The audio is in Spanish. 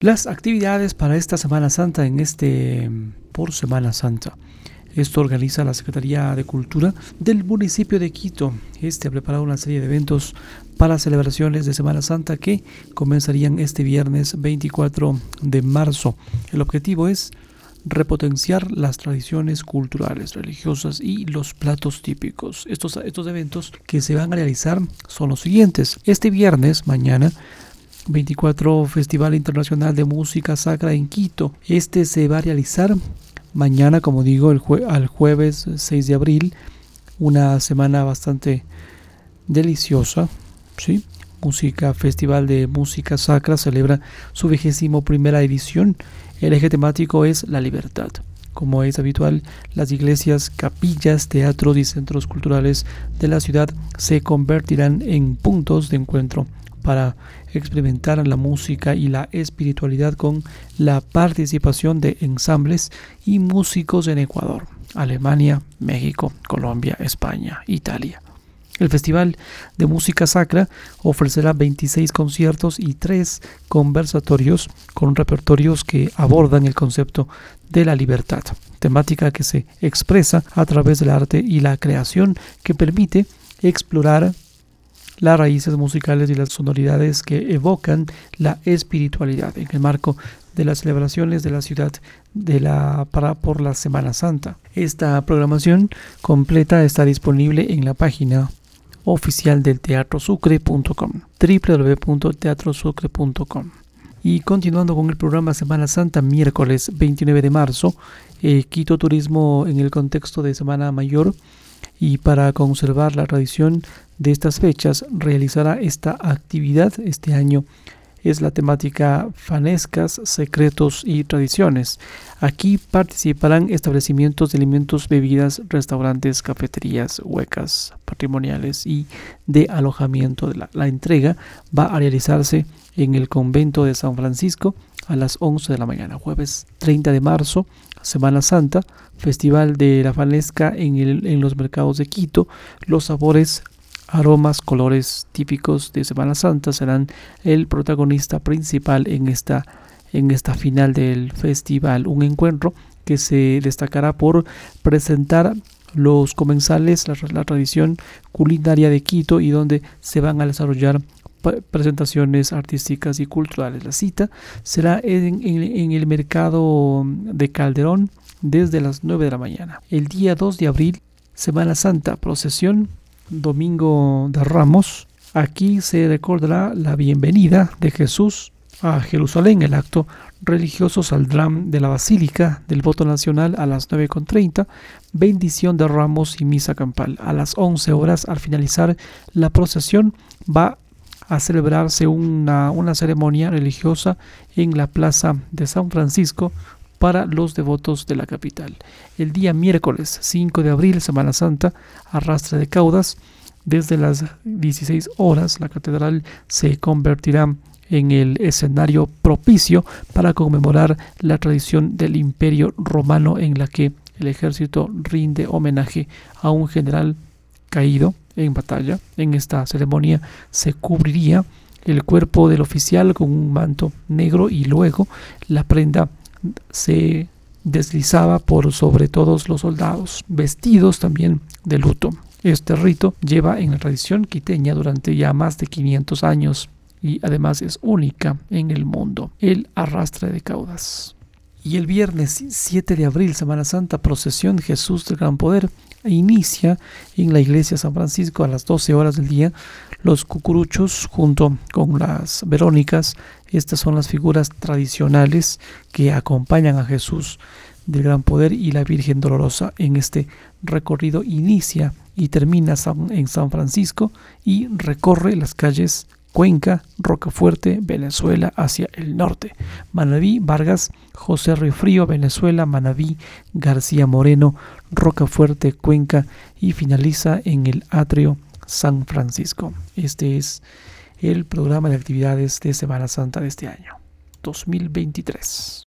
Las actividades para esta Semana Santa en este por Semana Santa. Esto organiza la Secretaría de Cultura del municipio de Quito. Este ha preparado una serie de eventos para celebraciones de Semana Santa que comenzarían este viernes 24 de marzo. El objetivo es repotenciar las tradiciones culturales, religiosas y los platos típicos. Estos, estos eventos que se van a realizar son los siguientes. Este viernes, mañana, 24 Festival Internacional de Música Sacra en Quito. Este se va a realizar mañana, como digo, al jueves 6 de abril. Una semana bastante deliciosa, ¿sí? Música, Festival de Música Sacra celebra su vigésimo primera edición. El eje temático es la libertad. Como es habitual, las iglesias, capillas, teatros y centros culturales de la ciudad se convertirán en puntos de encuentro para experimentar la música y la espiritualidad con la participación de ensambles y músicos en Ecuador, Alemania, México, Colombia, España, Italia. El Festival de Música Sacra ofrecerá 26 conciertos y 3 conversatorios con repertorios que abordan el concepto de la libertad, temática que se expresa a través del arte y la creación que permite explorar las raíces musicales y las sonoridades que evocan la espiritualidad en el marco de las celebraciones de la ciudad de la para por la Semana Santa. Esta programación completa está disponible en la página oficial del teatrosucre.com www.teatrosucre.com y continuando con el programa Semana Santa, miércoles 29 de marzo, eh, Quito Turismo en el contexto de Semana Mayor y para conservar la tradición de estas fechas realizará esta actividad este año es la temática Fanescas, Secretos y Tradiciones. Aquí participarán establecimientos de alimentos, bebidas, restaurantes, cafeterías, huecas patrimoniales y de alojamiento. La, la entrega va a realizarse en el convento de San Francisco a las 11 de la mañana, jueves 30 de marzo, Semana Santa, Festival de la Fanesca en, en los mercados de Quito, los sabores aromas, colores típicos de Semana Santa serán el protagonista principal en esta, en esta final del festival. Un encuentro que se destacará por presentar los comensales, la, tradición culinaria de Quito y donde se van a desarrollar presentaciones artísticas y culturales. La cita será en, el mercado de Calderón desde las 9 de la mañana. El día 2 de abril, Semana Santa, procesión Domingo de Ramos, aquí se recordará la bienvenida de Jesús a Jerusalén. El acto religioso saldrá de la Basílica del Voto Nacional a las 9.30, bendición de ramos y misa campal. A las 11 horas, al finalizar la procesión, va a celebrarse una, una ceremonia religiosa en la Plaza de San Francisco para los devotos de la capital. El día miércoles 5 de abril, Semana Santa, arrastre de caudas. Desde las 16 horas, la catedral se convertirá en el escenario propicio para conmemorar la tradición del imperio romano en la que el ejército rinde homenaje a un general caído en batalla. En esta ceremonia se cubriría el cuerpo del oficial con un manto negro y luego la prenda se deslizaba por sobre todos los soldados, vestidos también de luto. Este rito lleva en la tradición quiteña durante ya más de 500 años y además es única en el mundo, el arrastre de caudas. Y el viernes 7 de abril, Semana Santa, procesión Jesús del Gran Poder, inicia en la iglesia San Francisco a las 12 horas del día. Los cucuruchos junto con las verónicas, estas son las figuras tradicionales que acompañan a Jesús del Gran Poder y la Virgen Dolorosa en este recorrido inicia y termina en San Francisco y recorre las calles Cuenca, Rocafuerte, Venezuela hacia el norte. Manaví, Vargas, José Frío, Venezuela, Manaví, García Moreno, Rocafuerte, Cuenca y finaliza en el atrio San Francisco. Este es el programa de actividades de Semana Santa de este año, 2023.